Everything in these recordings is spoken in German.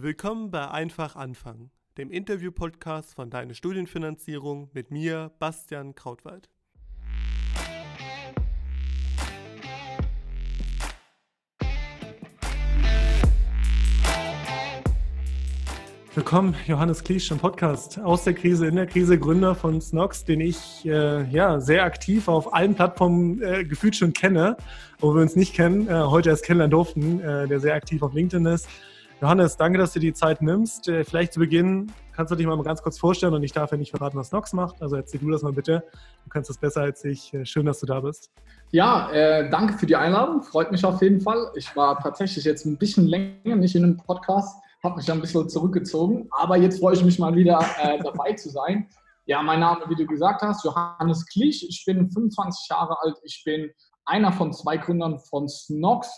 Willkommen bei Einfach anfangen, dem Interview-Podcast von Deine Studienfinanzierung mit mir, Bastian Krautwald. Willkommen, Johannes Kliesch im Podcast aus der Krise, in der Krise, Gründer von Snox, den ich äh, ja sehr aktiv auf allen Plattformen äh, gefühlt schon kenne, wo wir uns nicht kennen, äh, heute erst kennenlernen durften, äh, der sehr aktiv auf LinkedIn ist. Johannes, danke, dass du die Zeit nimmst. Äh, vielleicht zu Beginn kannst du dich mal ganz kurz vorstellen und ich darf ja nicht verraten, was Snox macht. Also erzähl du das mal bitte. Du kannst das besser als ich. Äh, schön, dass du da bist. Ja, danke für die Einladung. Freut mich auf jeden Fall. Ich war tatsächlich jetzt ein bisschen länger nicht in einem Podcast habe mich ein bisschen zurückgezogen. Aber jetzt freue ich mich mal wieder äh, dabei zu sein. Ja, mein Name, wie du gesagt hast, Johannes Klich. Ich bin 25 Jahre alt. Ich bin einer von zwei Gründern von Snox.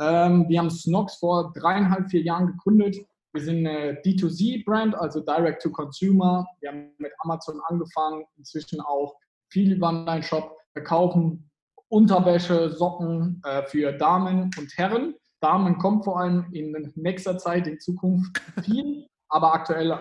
Ähm, wir haben Snox vor dreieinhalb, vier Jahren gegründet. Wir sind eine D2C-Brand, also Direct to Consumer. Wir haben mit Amazon angefangen, inzwischen auch viel über Online-Shop verkaufen. Unterwäsche, Socken äh, für Damen und Herren. Damen kommt vor allem in nächster Zeit, in Zukunft viel, aber aktuell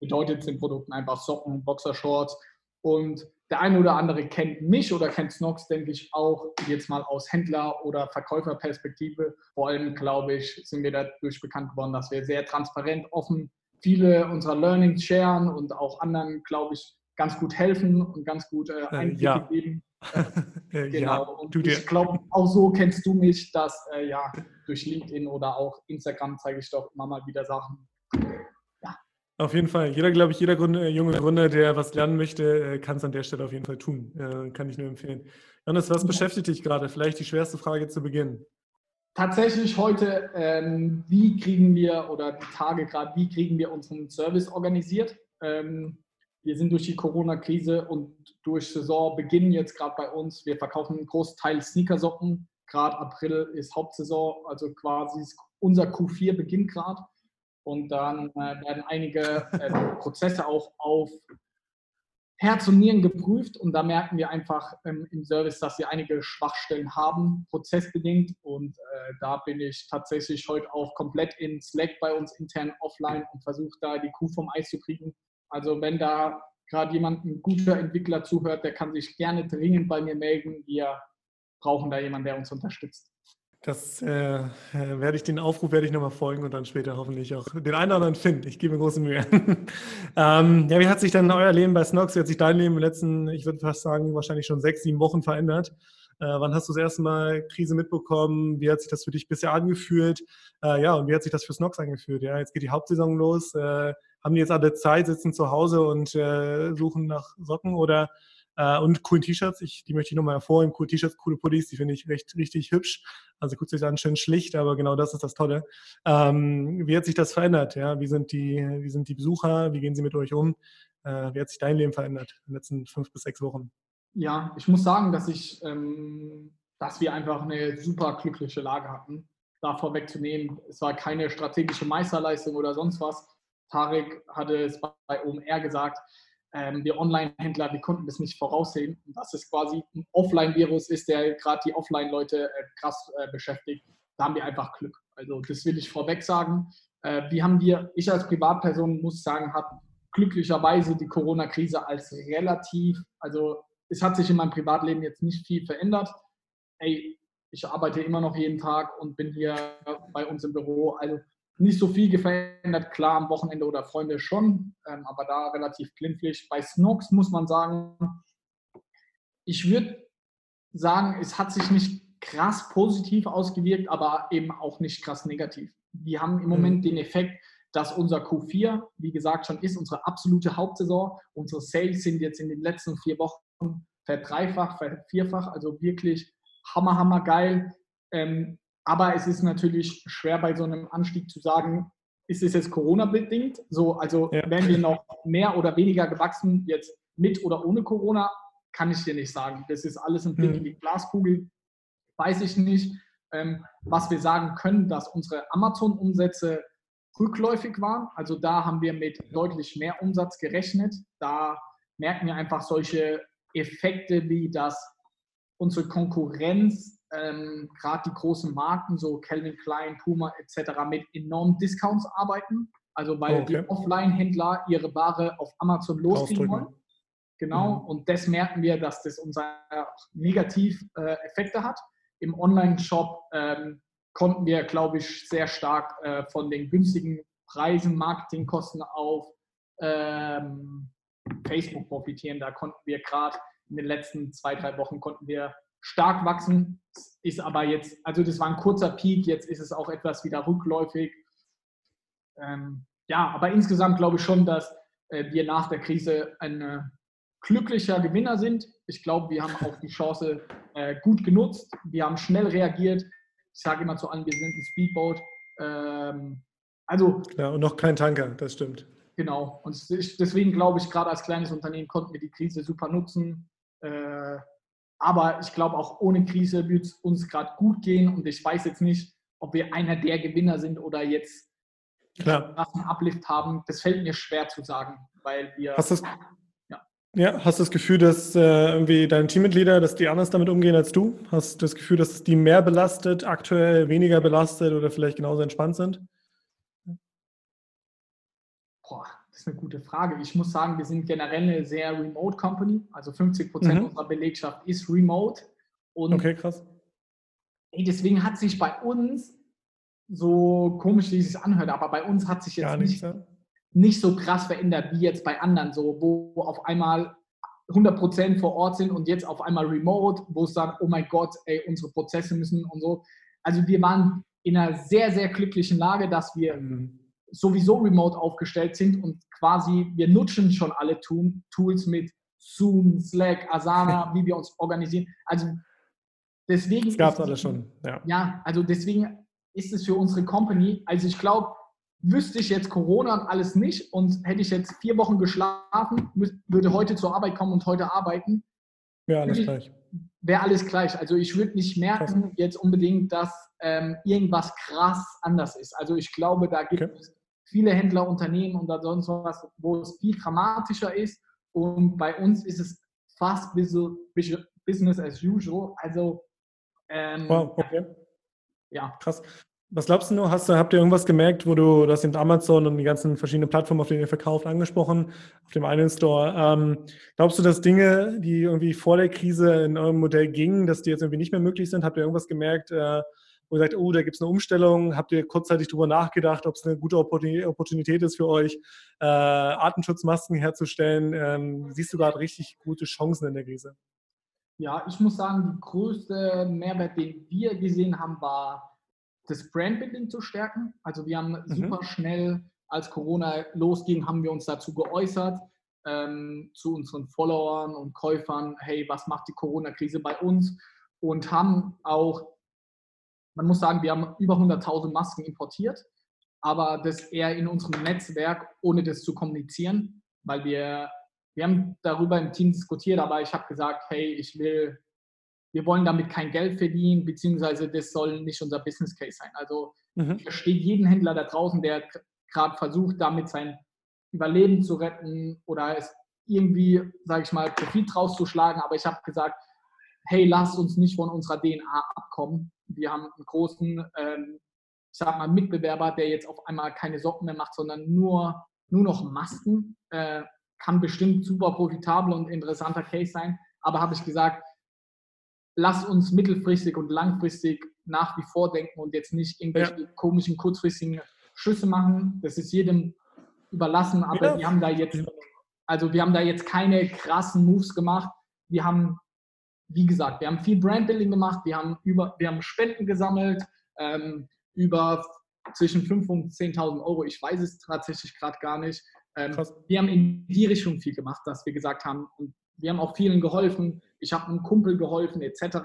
bedeutet es den Produkten einfach Socken, Boxershorts und der eine oder andere kennt mich oder kennt Snox, denke ich, auch jetzt mal aus Händler- oder Verkäuferperspektive. Vor allem, glaube ich, sind wir dadurch bekannt geworden, dass wir sehr transparent, offen viele unserer Learnings sharen und auch anderen, glaube ich, ganz gut helfen und ganz gut äh, Einblicke ja. geben. Äh, genau. Ja, und ich glaube, auch so kennst du mich, dass äh, ja, durch LinkedIn oder auch Instagram zeige ich doch immer mal wieder Sachen. Auf jeden Fall. Jeder, glaube ich, jeder Gründer, junge Gründer, der was lernen möchte, äh, kann es an der Stelle auf jeden Fall tun. Äh, kann ich nur empfehlen. Johannes, was beschäftigt dich gerade? Vielleicht die schwerste Frage zu Beginn. Tatsächlich heute, ähm, wie kriegen wir oder die Tage gerade, wie kriegen wir unseren Service organisiert? Ähm, wir sind durch die Corona-Krise und durch Saisonbeginn jetzt gerade bei uns. Wir verkaufen einen Großteil Sneakersocken. Gerade April ist Hauptsaison, also quasi unser Q4 beginnt gerade. Und dann äh, werden einige äh, Prozesse auch auf Herz und Nieren geprüft. Und da merken wir einfach ähm, im Service, dass wir einige Schwachstellen haben, prozessbedingt. Und äh, da bin ich tatsächlich heute auch komplett in Slack bei uns intern offline und versuche da die Kuh vom Eis zu kriegen also wenn da gerade jemand, ein guter Entwickler zuhört, der kann sich gerne dringend bei mir melden. Wir brauchen da jemanden, der uns unterstützt. Das äh, werde ich den Aufruf werde ich nochmal folgen und dann später hoffentlich auch den einen oder anderen finden. Ich gebe mir große Mühe. ähm, ja, wie hat sich dann euer Leben bei Snox, wie hat sich dein Leben in den letzten, ich würde fast sagen, wahrscheinlich schon sechs, sieben Wochen verändert? Äh, wann hast du das erste Mal Krise mitbekommen? Wie hat sich das für dich bisher angefühlt? Äh, ja, und wie hat sich das für Snox angefühlt? Ja, jetzt geht die Hauptsaison los. Äh, haben die jetzt alle Zeit, sitzen zu Hause und äh, suchen nach Socken oder äh, und coolen T-Shirts. die möchte ich nochmal hervorheben. Coole T-Shirts, coole Pullis, die finde ich recht richtig hübsch. Also guckt sich an, schön schlicht, aber genau das ist das Tolle. Ähm, wie hat sich das verändert? Ja, wie sind die, wie sind die Besucher? Wie gehen sie mit euch um? Äh, wie hat sich dein Leben verändert in den letzten fünf bis sechs Wochen? Ja, ich muss sagen, dass ich, ähm, dass wir einfach eine super glückliche Lage hatten. Da vorwegzunehmen, es war keine strategische Meisterleistung oder sonst was, Tarek hatte es bei OMR gesagt, ähm, wir Online-Händler, wir konnten das nicht voraussehen, dass es quasi ein Offline-Virus ist, der gerade die Offline-Leute äh, krass äh, beschäftigt. Da haben wir einfach Glück. Also das will ich vorweg sagen. Äh, wie haben wir, ich als Privatperson muss sagen, habe glücklicherweise die Corona-Krise als relativ, also es hat sich in meinem Privatleben jetzt nicht viel verändert. Ey, ich arbeite immer noch jeden Tag und bin hier bei uns im Büro. Also nicht so viel verändert, klar am Wochenende oder Freunde schon, ähm, aber da relativ glimpflich. Bei Snox muss man sagen, ich würde sagen, es hat sich nicht krass positiv ausgewirkt, aber eben auch nicht krass negativ. Wir haben im Moment mhm. den Effekt, dass unser Q4, wie gesagt, schon ist unsere absolute Hauptsaison. Unsere Sales sind jetzt in den letzten vier Wochen verdreifacht, vervierfacht, also wirklich hammer, hammer geil. Ähm, aber es ist natürlich schwer bei so einem Anstieg zu sagen, ist es jetzt Corona-bedingt? So, also ja. werden wir noch mehr oder weniger gewachsen, jetzt mit oder ohne Corona, kann ich dir nicht sagen. Das ist alles ein Blick mhm. in die Glaskugel, weiß ich nicht. Ähm, was wir sagen können, dass unsere Amazon-Umsätze rückläufig waren. Also da haben wir mit deutlich mehr Umsatz gerechnet. Da merken wir einfach solche Effekte wie, dass unsere Konkurrenz ähm, gerade die großen Marken, so Calvin Klein, Puma etc., mit enormen Discounts arbeiten. Also weil okay. die Offline-Händler ihre Ware auf Amazon loslegen wollen. Genau, mhm. und das merken wir, dass das unser Negativ-Effekte äh, hat. Im Online-Shop ähm, konnten wir, glaube ich, sehr stark äh, von den günstigen Preisen, Marketingkosten auf ähm, Facebook profitieren. Da konnten wir gerade in den letzten zwei, drei Wochen konnten wir stark wachsen. Ist aber jetzt, also das war ein kurzer Peak, jetzt ist es auch etwas wieder rückläufig. Ähm, ja, aber insgesamt glaube ich schon, dass äh, wir nach der Krise ein äh, glücklicher Gewinner sind. Ich glaube, wir haben auch die Chance äh, gut genutzt. Wir haben schnell reagiert. Ich sage immer zu allen, wir sind ein Speedboat. Ähm, also, ja, und noch kein Tanker, das stimmt. Genau. Und deswegen glaube ich, gerade als kleines Unternehmen konnten wir die Krise super nutzen. Aber ich glaube, auch ohne Krise wird es uns gerade gut gehen. Und ich weiß jetzt nicht, ob wir einer der Gewinner sind oder jetzt Klar. einen Uplift haben. Das fällt mir schwer zu sagen, weil wir. Hast das, ja. ja, hast du das Gefühl, dass äh, irgendwie deine Teammitglieder, dass die anders damit umgehen als du? Hast du das Gefühl, dass die mehr belastet, aktuell weniger belastet oder vielleicht genauso entspannt sind? Boah, das ist eine gute Frage. Ich muss sagen, wir sind generell eine sehr remote Company. Also 50 Prozent mhm. unserer Belegschaft ist remote. Und okay, krass. Deswegen hat sich bei uns, so komisch wie es sich anhört, aber bei uns hat sich jetzt nicht, nicht, nicht, so krass verändert wie jetzt bei anderen, so wo auf einmal 100 Prozent vor Ort sind und jetzt auf einmal remote, wo es sagt, oh mein Gott, ey, unsere Prozesse müssen und so. Also wir waren in einer sehr, sehr glücklichen Lage, dass wir mhm sowieso remote aufgestellt sind und quasi wir nutzen schon alle Tools mit Zoom, Slack, Asana, wie wir uns organisieren. Also deswegen. Das gab es alles schon. Ja. ja, also deswegen ist es für unsere Company, also ich glaube, wüsste ich jetzt Corona und alles nicht und hätte ich jetzt vier Wochen geschlafen, würde heute zur Arbeit kommen und heute arbeiten. Ja, alles gleich. Wäre alles gleich. Also ich würde nicht merken Krass. jetzt unbedingt, dass ähm, irgendwas krass anders ist. Also ich glaube, da gibt okay. es viele Händler, Unternehmen und sonst was, wo es viel dramatischer ist. Und bei uns ist es fast Business as usual. Also, ähm, wow, okay. Ja. Krass. Was glaubst du, hast du, habt ihr irgendwas gemerkt, wo du das in Amazon und die ganzen verschiedenen Plattformen, auf denen ihr verkauft, angesprochen, auf dem einen Store? Ähm, glaubst du, dass Dinge, die irgendwie vor der Krise in eurem Modell gingen, dass die jetzt irgendwie nicht mehr möglich sind? Habt ihr irgendwas gemerkt, äh, ihr sagt, oh, da gibt es eine Umstellung, habt ihr kurzzeitig darüber nachgedacht, ob es eine gute Opportunität ist für euch, äh, Artenschutzmasken herzustellen? Ähm, siehst du gerade richtig gute Chancen in der Krise? Ja, ich muss sagen, die größte Mehrwert, den wir gesehen haben, war das Brandbuilding zu stärken. Also wir haben mhm. super schnell, als Corona losging, haben wir uns dazu geäußert, ähm, zu unseren Followern und Käufern, hey, was macht die Corona-Krise bei uns? Und haben auch man muss sagen, wir haben über 100.000 Masken importiert, aber das eher in unserem Netzwerk, ohne das zu kommunizieren, weil wir, wir haben darüber im Team diskutiert, aber ich habe gesagt, hey, ich will, wir wollen damit kein Geld verdienen, beziehungsweise das soll nicht unser Business Case sein. Also mhm. ich verstehe jeden Händler da draußen, der gerade versucht, damit sein Überleben zu retten oder es irgendwie, sage ich mal, Profit rauszuschlagen, aber ich habe gesagt, hey, lasst uns nicht von unserer DNA abkommen. Wir haben einen großen, ähm, ich sag mal, Mitbewerber, der jetzt auf einmal keine Socken mehr macht, sondern nur, nur noch Masken. Äh, kann bestimmt super profitabel und interessanter Case sein. Aber habe ich gesagt, lass uns mittelfristig und langfristig nach wie vor denken und jetzt nicht irgendwelche ja. komischen, kurzfristigen Schüsse machen. Das ist jedem überlassen, aber ja. wir haben da jetzt, also wir haben da jetzt keine krassen Moves gemacht. Wir haben wie gesagt, wir haben viel Brandbuilding gemacht, wir haben, über, wir haben Spenden gesammelt, ähm, über zwischen 5.000 und 10.000 Euro, ich weiß es tatsächlich gerade gar nicht. Ähm, wir haben in die Richtung viel gemacht, dass wir gesagt haben, wir haben auch vielen geholfen, ich habe einem Kumpel geholfen etc.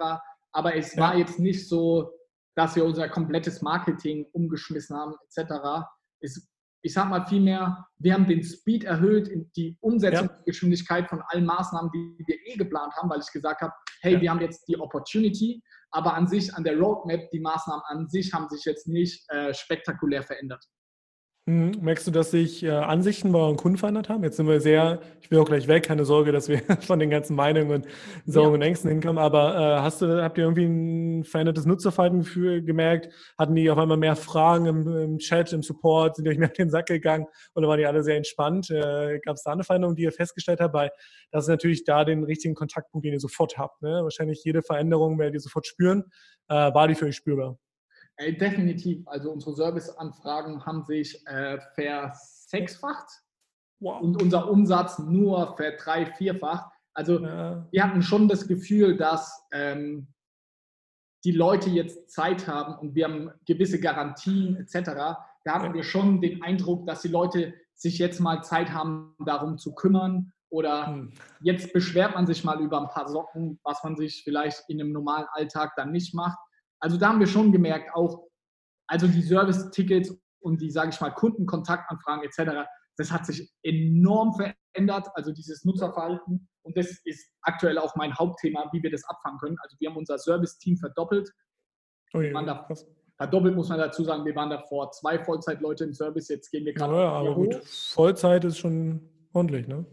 Aber es ja. war jetzt nicht so, dass wir unser komplettes Marketing umgeschmissen haben etc. Es ich sage mal vielmehr, wir haben den Speed erhöht, die Umsetzungsgeschwindigkeit von allen Maßnahmen, die wir eh geplant haben, weil ich gesagt habe, hey, ja. wir haben jetzt die Opportunity, aber an sich, an der Roadmap, die Maßnahmen an sich haben sich jetzt nicht äh, spektakulär verändert. Mhm. Merkst du, dass sich äh, Ansichten bei euren Kunden verändert haben? Jetzt sind wir sehr, ich will auch gleich weg, keine Sorge, dass wir von den ganzen Meinungen und Sorgen ja. und Ängsten hinkommen, aber äh, hast du, habt ihr irgendwie ein verändertes Nutzerverhalten für, gemerkt? Hatten die auf einmal mehr Fragen im, im Chat, im Support? Sind die euch mehr auf den Sack gegangen oder waren die alle sehr entspannt? Äh, Gab es da eine Veränderung, die ihr festgestellt habt? Weil das ist natürlich da den richtigen Kontaktpunkt, den ihr sofort habt. Ne? Wahrscheinlich jede Veränderung werdet ihr sofort spüren. Äh, war die für euch spürbar? Äh, definitiv. Also unsere Serviceanfragen haben sich äh, versechsfacht wow. und unser Umsatz nur verdrei, vierfacht. Also ja. wir hatten schon das Gefühl, dass ähm, die Leute jetzt Zeit haben und wir haben gewisse Garantien etc. Da hatten wir schon den Eindruck, dass die Leute sich jetzt mal Zeit haben, darum zu kümmern. Oder hm. jetzt beschwert man sich mal über ein paar Socken, was man sich vielleicht in einem normalen Alltag dann nicht macht. Also da haben wir schon gemerkt, auch also die Service-Tickets und die, sage ich mal, Kundenkontaktanfragen etc., das hat sich enorm verändert, also dieses Nutzerverhalten. Und das ist aktuell auch mein Hauptthema, wie wir das abfangen können. Also wir haben unser Service-Team verdoppelt. Oh je, da, verdoppelt muss man dazu sagen, wir waren davor zwei Vollzeitleute im Service, jetzt gehen wir gerade. Ja, aber gut, Vollzeit ist schon ordentlich, ne?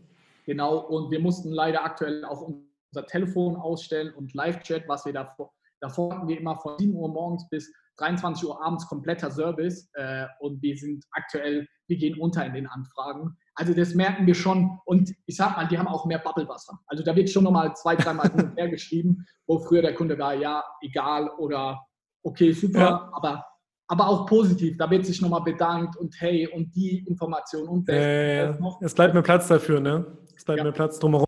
Genau, und wir mussten leider aktuell auch unser Telefon ausstellen und Live-Chat, was wir davor Davor hatten wir immer von 7 Uhr morgens bis 23 Uhr abends kompletter Service äh, und wir sind aktuell, wir gehen unter in den Anfragen. Also das merken wir schon und ich sag mal, die haben auch mehr Bubblewasser. Also da wird schon nochmal zwei, dreimal hin und her geschrieben, wo früher der Kunde war, ja, egal oder okay, super, ja. aber, aber auch positiv. Da wird sich nochmal bedankt und hey und die Information und das. Äh, es bleibt mir Platz dafür, ne? Es bleibt ja. mir Platz drumherum.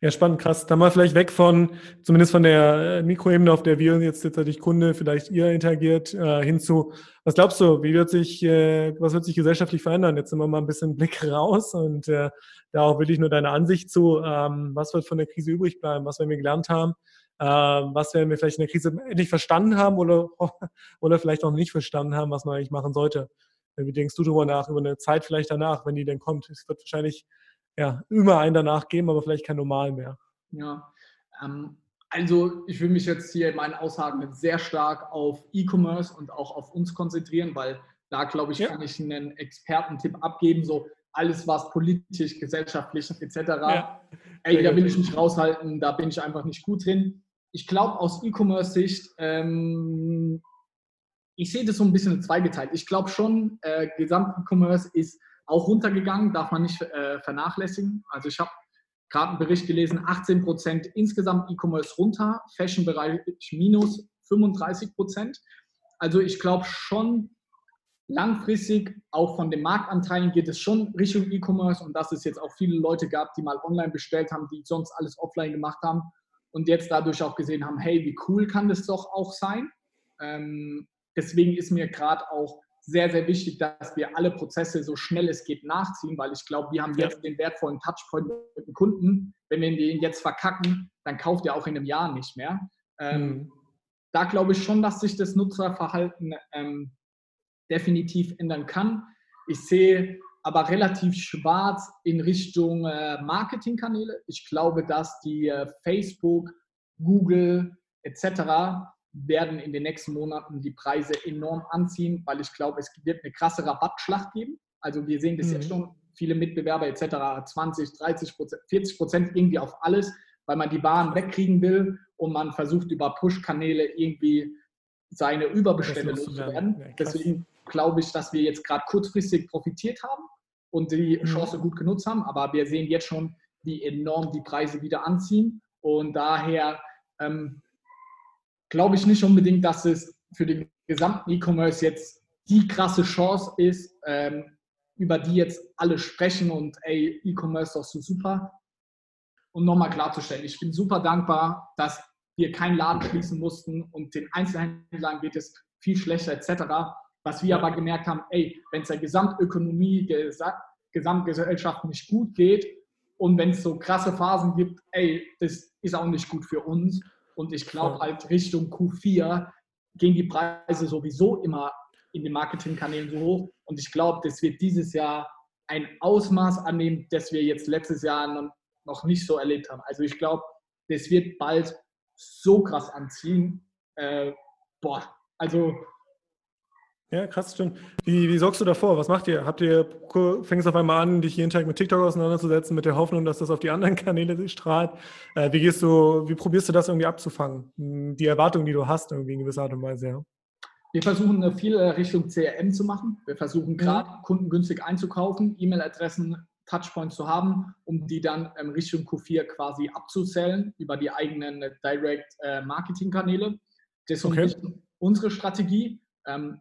Ja, spannend, krass. Dann mal vielleicht weg von, zumindest von der äh, Mikroebene, auf der wir jetzt tatsächlich Kunde, vielleicht ihr interagiert, äh, hinzu. Was glaubst du, wie wird sich, äh, was wird sich gesellschaftlich verändern? Jetzt sind wir mal ein bisschen Blick raus und äh, da auch wirklich nur deine Ansicht zu, ähm, was wird von der Krise übrig bleiben, was werden wir gelernt haben, äh, was werden wir vielleicht in der Krise endlich verstanden haben oder, oder vielleicht auch nicht verstanden haben, was man eigentlich machen sollte. Wie denkst du darüber nach, über eine Zeit vielleicht danach, wenn die denn kommt? Es wird wahrscheinlich ja, immer einen danach geben, aber vielleicht kein Normal mehr. Ja, ähm, also ich will mich jetzt hier in meinen Aussagen sehr stark auf E-Commerce und auch auf uns konzentrieren, weil da, glaube ich, ja. kann ich einen Expertentipp abgeben, so alles, was politisch, gesellschaftlich etc. Ja. Ey, da will ich mich raushalten, da bin ich einfach nicht gut drin. Ich glaube, aus E-Commerce-Sicht, ähm, ich sehe das so ein bisschen zweigeteilt. Ich glaube schon, äh, Gesamt-E-Commerce ist auch runtergegangen, darf man nicht äh, vernachlässigen. Also ich habe gerade einen Bericht gelesen, 18 Prozent insgesamt E-Commerce runter, Fashion-Bereich minus 35 Prozent. Also ich glaube schon, langfristig auch von den Marktanteilen geht es schon Richtung E-Commerce und dass es jetzt auch viele Leute gab, die mal online bestellt haben, die sonst alles offline gemacht haben und jetzt dadurch auch gesehen haben, hey, wie cool kann das doch auch sein. Ähm, deswegen ist mir gerade auch sehr, sehr wichtig, dass wir alle Prozesse so schnell es geht nachziehen, weil ich glaube, wir haben jetzt ja. den wertvollen Touchpoint mit dem Kunden. Wenn wir den jetzt verkacken, dann kauft er auch in einem Jahr nicht mehr. Ähm, mhm. Da glaube ich schon, dass sich das Nutzerverhalten ähm, definitiv ändern kann. Ich sehe aber relativ schwarz in Richtung äh, Marketingkanäle. Ich glaube, dass die äh, Facebook, Google etc werden in den nächsten Monaten die Preise enorm anziehen, weil ich glaube, es wird eine krasse Rabattschlacht geben. Also wir sehen das mhm. jetzt schon, viele Mitbewerber etc. 20, 30 Prozent, 40 Prozent irgendwie auf alles, weil man die Waren wegkriegen will und man versucht über Push-Kanäle irgendwie seine Überbestände loszuwerden. Ja, Deswegen glaube ich, dass wir jetzt gerade kurzfristig profitiert haben und die mhm. Chance gut genutzt haben, aber wir sehen jetzt schon, wie enorm die Preise wieder anziehen und daher ähm, glaube ich nicht unbedingt, dass es für den gesamten E-Commerce jetzt die krasse Chance ist, ähm, über die jetzt alle sprechen und ey, E-Commerce ist doch so super. Und nochmal klarzustellen, ich bin super dankbar, dass wir keinen Laden schließen mussten und den Einzelhändlern geht es viel schlechter etc. Was wir aber gemerkt haben, ey, wenn es der Gesamtökonomie, Gesamtgesellschaft nicht gut geht und wenn es so krasse Phasen gibt, ey, das ist auch nicht gut für uns. Und ich glaube halt Richtung Q4 gehen die Preise sowieso immer in den Marketingkanälen so hoch. Und ich glaube, das wird dieses Jahr ein Ausmaß annehmen, das wir jetzt letztes Jahr noch nicht so erlebt haben. Also ich glaube, das wird bald so krass anziehen. Äh, boah, also Ja, krass, stimmt. Wie, wie sorgst du davor? Was macht ihr? Habt ihr, fängst auf einmal an, dich jeden Tag mit TikTok auseinanderzusetzen, mit der Hoffnung, dass das auf die anderen Kanäle strahlt? Äh, wie gehst du, wie probierst du das irgendwie abzufangen? Hm, die Erwartungen, die du hast, irgendwie in gewisser Art und Weise, ja. Wir versuchen viel Richtung CRM zu machen. Wir versuchen gerade mhm. Kunden günstig einzukaufen, E-Mail-Adressen, Touchpoints zu haben, um die dann ähm, Richtung Q4 quasi abzusellen über die eigenen Direct-Marketing-Kanäle. Äh, das ist okay. unsere Strategie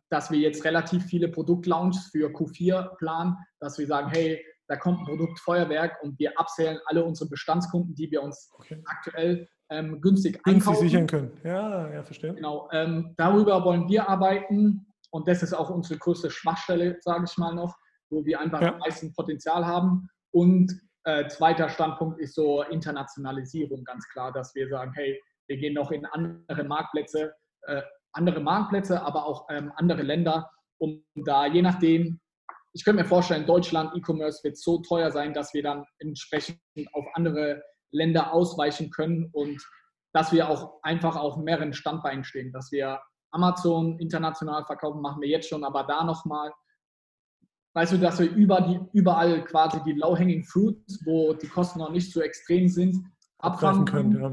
dass wir jetzt relativ viele Produktlaunches für Q4 planen, dass wir sagen, hey, da kommt ein Produktfeuerwerk und wir abzählen alle unsere Bestandskunden, die wir uns okay. aktuell ähm, günstig, günstig einkaufen. sichern können. Ja, ja, verstehe. Genau, ähm, darüber wollen wir arbeiten und das ist auch unsere größte Schwachstelle, sage ich mal noch, wo wir einfach ja. am meisten Potenzial haben. Und äh, zweiter Standpunkt ist so Internationalisierung, ganz klar, dass wir sagen, hey, wir gehen noch in andere Marktplätze, äh, andere Marktplätze, aber auch ähm, andere Länder, um da je nachdem, ich könnte mir vorstellen, Deutschland E-Commerce wird so teuer sein, dass wir dann entsprechend auf andere Länder ausweichen können und dass wir auch einfach auf mehreren Standbeinen stehen, dass wir Amazon international verkaufen, machen wir jetzt schon, aber da nochmal, weißt du, dass wir über die, überall quasi die low-hanging fruits, wo die Kosten noch nicht so extrem sind, abfangen können. Ja.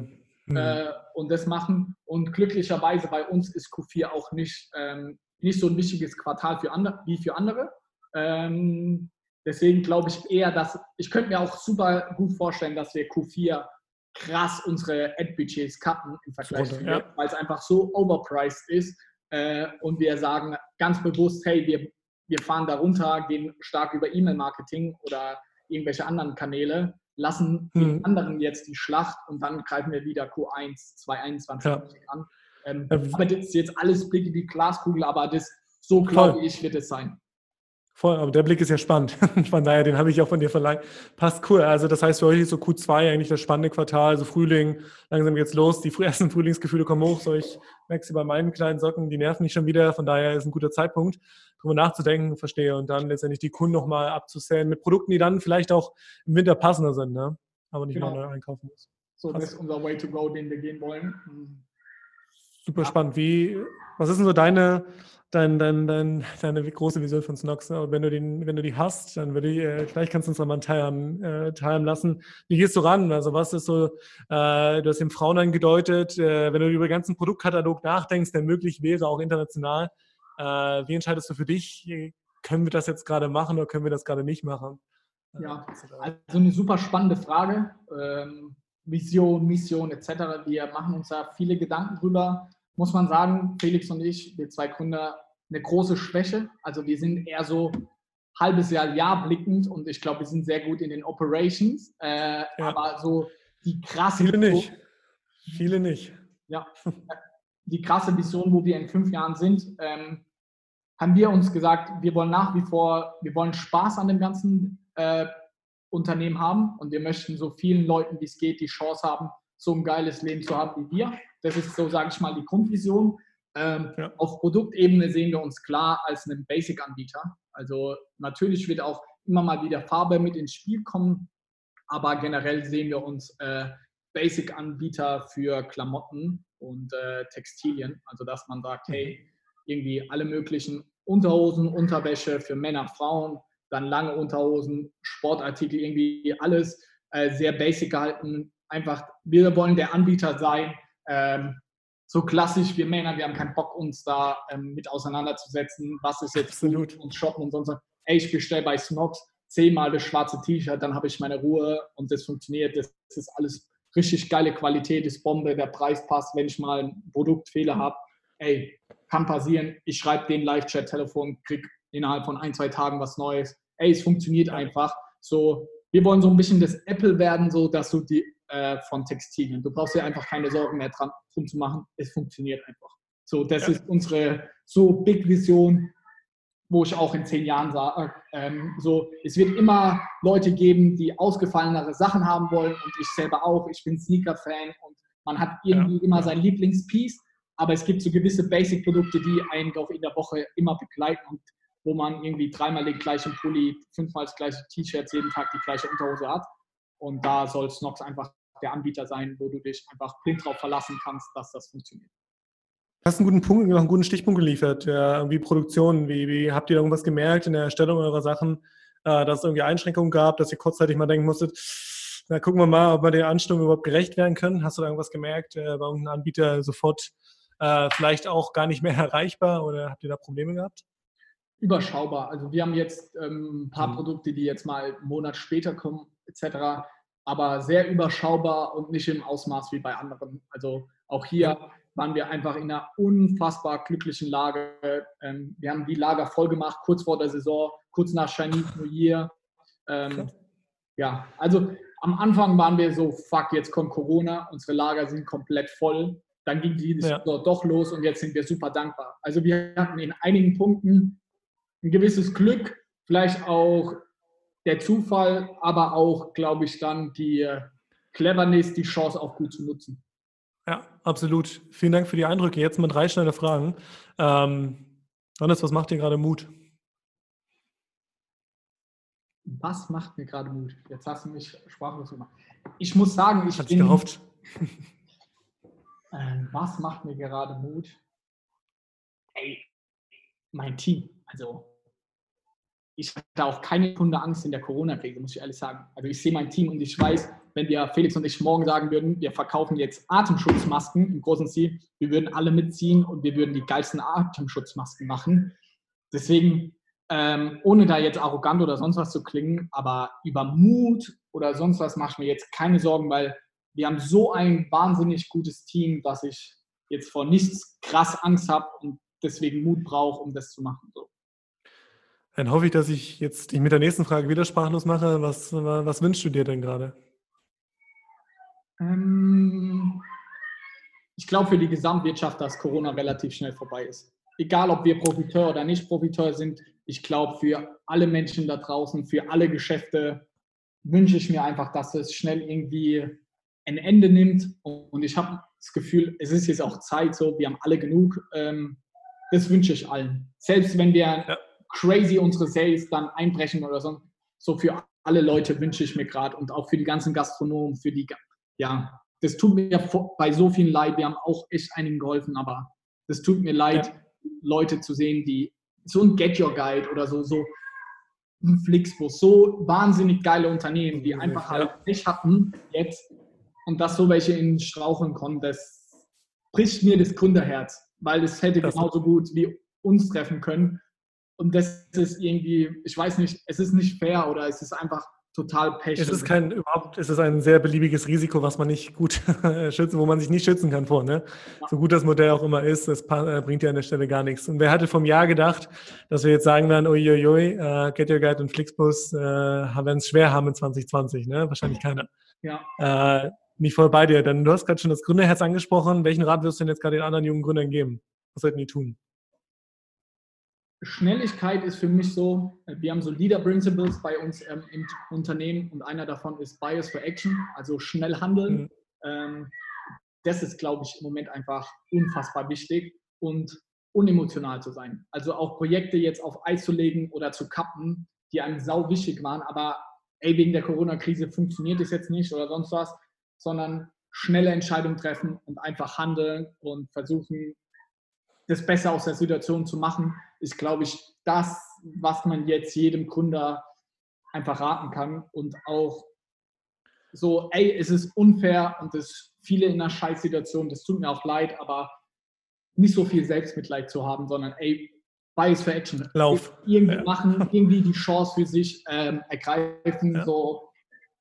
Mhm. Äh, und das machen. Und glücklicherweise bei uns ist Q4 auch nicht, ähm, nicht so ein wichtiges Quartal für andere, wie für andere. Ähm, deswegen glaube ich eher, dass ich könnte mir auch super gut vorstellen, dass wir Q4 krass unsere Ad-Budgets cutten im Vergleich zu ja. weil es einfach so overpriced ist äh, und wir sagen ganz bewusst, hey, wir, wir fahren da runter, gehen stark über E-Mail-Marketing oder irgendwelche anderen Kanäle lassen die hm. anderen jetzt die Schlacht und dann greifen wir wieder Q1 2021 ja. an. Ähm, aber das ist jetzt alles Blick in die Glaskugel, aber das, so glaube ich, wird es sein. Voll, aber der Blick ist ja spannend. Von daher, den habe ich auch von dir verlangt. Passt cool. Also das heißt für euch ist so Q2 eigentlich das spannende Quartal, also Frühling, langsam geht's los, die ersten Frühlingsgefühle kommen hoch. So ich merke sie bei meinen kleinen Socken, die nerven mich schon wieder. Von daher ist ein guter Zeitpunkt, darüber nachzudenken, verstehe. Und dann letztendlich die Kunden nochmal abzusellen mit Produkten, die dann vielleicht auch im Winter passender sind, ne? aber nicht genau. mal neu einkaufen muss. So, Krass. das ist unser Way to go, den wir gehen wollen. Super ja. spannend. Wie, was ist denn so deine dein, dein, dein, deine große Vision von Snox. Ne? wenn du, den, wenn du die hast, dann würde ich, äh, vielleicht kannst du uns nochmal teilhaben, äh, teilhaben lassen. Wie gehst du ran? Also was ist so, äh, du hast den Frauen angedeutet, äh, wenn du über den ganzen Produktkatalog nachdenkst, der möglich wäre, auch international, äh, wie entscheidest du für dich, können wir das jetzt gerade machen oder können wir das gerade nicht machen? Äh, ja, also eine super spannende Frage. Ähm, Vision, Mission etc. Wir machen uns da viele Gedanken drüber muss man sagen, Felix und ich, wir zwei Gründer, eine große Schwäche. Also wir sind eher so halbes Jahr, Jahr blickend und ich glaube, wir sind sehr gut in den Operations. Äh, ja. Aber so die krasse. Viele nicht. Viele nicht. Ja. Die krasse Vision, wo wir in fünf Jahren sind, ähm, haben wir uns gesagt, wir wollen nach wie vor, wir wollen Spaß an dem ganzen äh, Unternehmen haben und wir möchten so vielen Leuten, wie es geht, die Chance haben, so ein geiles Leben zu haben wie wir. Das ist so, sage ich mal, die Grundvision. Ähm, ja. Auf Produktebene sehen wir uns klar als einen Basic-Anbieter. Also natürlich wird auch immer mal wieder Farbe mit ins Spiel kommen, aber generell sehen wir uns äh, Basic-Anbieter für Klamotten und äh, Textilien. Also dass man sagt, hey, mhm. irgendwie alle möglichen Unterhosen, Unterwäsche für Männer, Frauen, dann lange Unterhosen, Sportartikel, irgendwie alles äh, sehr basic gehalten. Einfach, wir wollen der Anbieter sein, ähm, so klassisch, wir Männer, wir haben keinen Bock, uns da ähm, mit auseinanderzusetzen, was ist jetzt Absolut. und shoppen und sonst. Ey, ich bestelle bei Snox zehnmal das schwarze T-Shirt, dann habe ich meine Ruhe und das funktioniert. Das, das, ist alles richtig geile Qualität, ist Bombe, der Preis passt, wenn ich mal einen Produktfehler habe. Ey, kann passieren. Ich schreibe den Live-Chat-Telefon, krieg innerhalb von ein, zwei Tagen was Neues. Ey, es funktioniert einfach. So, wir wollen so ein bisschen das Apple werden, so dass du die äh, von Textilien. Du brauchst dir einfach keine Sorgen mehr dran, drum zu machen. Es funktioniert einfach. So, das ja. ist unsere so Big Vision, wo ich auch in zehn Jahren sage, ähm, so, es wird immer Leute geben, die ausgefallenere Sachen haben wollen und ich selber auch. Ich bin Sneaker-Fan und man hat irgendwie ja. immer sein Lieblingspiece, aber es gibt so gewisse Basic-Produkte, die einen doch in der Woche immer begleiten und wo man irgendwie dreimal den gleichen Pulli, fünfmal das gleiche T-Shirt, jeden Tag die gleiche Unterhose hat. Und da soll Snox einfach der Anbieter sein, wo du dich einfach blind drauf verlassen kannst, dass das funktioniert. hast einen guten Punkt, noch einen guten Stichpunkt geliefert. Ja, irgendwie Produktion. Wie, wie habt ihr irgendwas gemerkt in der Erstellung eurer Sachen, äh, dass es irgendwie Einschränkungen gab, dass ihr kurzzeitig mal denken musstet, na, gucken wir mal, ob wir den Anstrengungen überhaupt gerecht werden können. Hast du da irgendwas gemerkt? Äh, war irgendein Anbieter sofort äh, vielleicht auch gar nicht mehr erreichbar oder habt ihr da Probleme gehabt? Überschaubar. Also wir haben jetzt ähm, ein paar mhm. Produkte, die jetzt mal einen Monat später kommen, etc. Aber sehr überschaubar und nicht im Ausmaß wie bei anderen. Also auch hier waren wir einfach in einer unfassbar glücklichen Lage. Ähm, wir haben die Lager voll gemacht, kurz vor der Saison, kurz nach Chinese New Year. Ähm, ja, also am Anfang waren wir so, fuck, jetzt kommt Corona, unsere Lager sind komplett voll. Dann ging die ja. doch los und jetzt sind wir super dankbar. Also wir hatten in einigen Punkten ein gewisses Glück, vielleicht auch der Zufall, aber auch, glaube ich, dann die äh, Cleverness, die Chance auch gut zu nutzen. Ja, absolut. Vielen Dank für die Eindrücke. Jetzt mal drei schnelle Fragen. Ähm, Hannes, was macht dir gerade Mut? Was macht mir gerade Mut? Jetzt hast du mich sprachlos gemacht. Ich muss sagen, ich Hat bin... gehofft. Äh, was macht mir gerade Mut? Ey, mein Team. Also, ich hatte auch keine Kunde Angst in der Corona-Krise, muss ich ehrlich sagen. Also, ich sehe mein Team und ich weiß, wenn wir Felix und ich morgen sagen würden, wir verkaufen jetzt Atemschutzmasken im großen Stil, wir würden alle mitziehen und wir würden die geilsten Atemschutzmasken machen. Deswegen ähm, ohne da jetzt arrogant oder sonst was zu klingen, aber über Mut oder sonst was mache ich mir jetzt keine Sorgen, weil wir haben so ein wahnsinnig gutes Team, dass ich jetzt vor nichts krass Angst habe und deswegen Mut brauche, um das zu machen. So. Dann hoffe ich, dass ich jetzt dich mit der nächsten Frage wieder sprachlos mache. Was, was wünschst du dir denn gerade? Ähm, ich glaube für die Gesamtwirtschaft, dass Corona relativ schnell vorbei ist. Egal, ob wir Profiteur oder nicht Profiteur sind, ich glaube, für alle Menschen da draußen, für alle Geschäfte wünsche ich mir einfach, dass es schnell irgendwie ein Ende nimmt. Und ich habe das Gefühl, es ist jetzt auch Zeit so, wir haben alle genug. Ähm, das wünsche ich allen. Selbst wenn wir ja. Crazy unsere Sales dann einbrechen oder so, so für alle Leute wünsche ich mir gerade und auch für die ganzen Gastronomen, für die, ja, das tut mir bei so vielen leid. Wir haben auch echt einigen geholfen, aber das tut mir leid, ja. Leute zu sehen, die so ein Get Your Guide oder so, so ein Flixbus, so wahnsinnig geile Unternehmen, die einfach halt nicht hatten jetzt und dass so welche in Straucheln kommen, das bricht mir das Gründerherz, weil es hätte das genauso gut wie uns treffen können. Und das ist irgendwie, ich weiß nicht, es ist nicht fair oder es ist einfach total Pech. Es ist kein überhaupt, es ist ein sehr beliebiges Risiko, was man nicht gut schützen, wo man sich nicht schützen kann vor. Ne? Ja. So gut das Modell auch immer ist, das äh, bringt ja an der Stelle gar nichts. Und wer hatte vom Jahr gedacht, dass wir jetzt sagen werden, uiuiui, uh, Get Your Guide und Flixbus uh, werden es schwer haben in 2020, ne? Wahrscheinlich keiner. Ja. Uh, nicht voll bei dir, denn du hast gerade schon das Gründerherz angesprochen. Welchen Rat wirst du denn jetzt gerade den anderen jungen Gründern geben? Was sollten die tun? Schnelligkeit ist für mich so, wir haben so Leader Principles bei uns ähm, im Unternehmen und einer davon ist Bias for Action, also schnell handeln. Mhm. Ähm, das ist, glaube ich, im Moment einfach unfassbar wichtig und unemotional zu sein. Also auch Projekte jetzt auf Eis zu legen oder zu kappen, die einem sau wichtig waren, aber ey, wegen der Corona-Krise funktioniert es jetzt nicht oder sonst was, sondern schnelle Entscheidungen treffen und einfach handeln und versuchen, das besser aus der Situation zu machen, ist, glaube ich, das, was man jetzt jedem Gründer einfach raten kann. Und auch so, ey, es ist unfair und es viele in einer Scheißsituation, das tut mir auch leid, aber nicht so viel Selbstmitleid zu haben, sondern ey, Bias for Action. Lauf. Irgendwie ja. machen, irgendwie die Chance für sich ähm, ergreifen, ja. so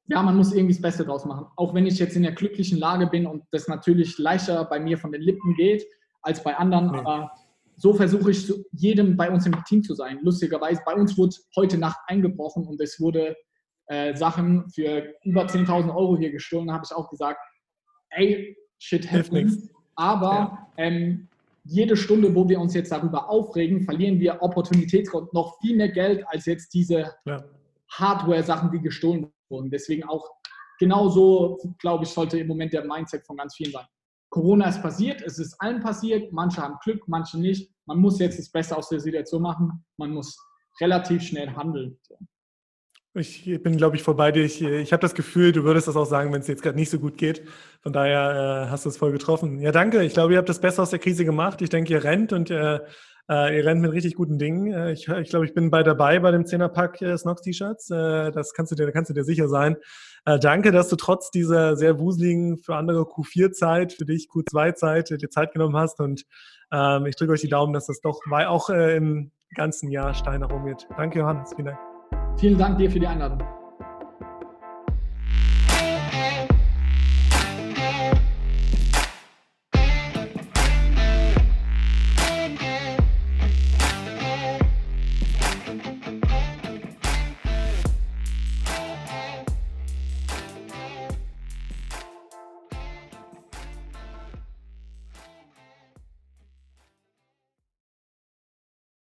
ja, man muss irgendwie das Beste draus machen. Auch wenn ich jetzt in der glücklichen Lage bin und das natürlich leichter bei mir von den Lippen geht, als bei anderen. Nee. Aber so versuche ich zu jedem bei uns im Team zu sein. Lustigerweise, bei uns wurde heute Nacht eingebrochen und es wurde äh, Sachen für über 10.000 Euro hier gestohlen. Da habe ich auch gesagt, ey, shit happens. Aber ja. ähm, jede Stunde, wo wir uns jetzt darüber aufregen, verlieren wir Opportunitätsgrund noch viel mehr Geld als jetzt diese ja. Hardware-Sachen, die gestohlen wurden. Deswegen auch genauso, glaube ich, sollte im Moment der Mindset von ganz vielen sein. Corona ist passiert, es ist allen passiert, manche haben Glück, manche nicht. Man muss jetzt das Beste aus der Situation machen, man muss relativ schnell handeln. Ich bin, glaube ich, vorbei dir. Ich, ich habe das Gefühl, du würdest das auch sagen, wenn es jetzt gerade nicht so gut geht. Von daher äh, hast du es voll getroffen. Ja, danke. Ich glaube, ihr habt das Beste aus der Krise gemacht. Ich denke, ihr rennt und äh, äh, ihr rennt mit richtig guten Dingen. Äh, ich, ich glaube, ich bin bei dabei bei dem 10er-Pack äh, Snox-T-Shirts. Äh, das kannst du dir, kannst du dir sicher sein. Äh, danke, dass du trotz dieser sehr wuseligen, für andere Q4-Zeit, für dich Q2-Zeit, dir Zeit genommen hast. Und ähm, ich drücke euch die Daumen, dass das doch auch äh, im ganzen Jahr steil nach oben geht. Danke, Johannes. Vielen Dank. Vielen Dank dir für die Einladung.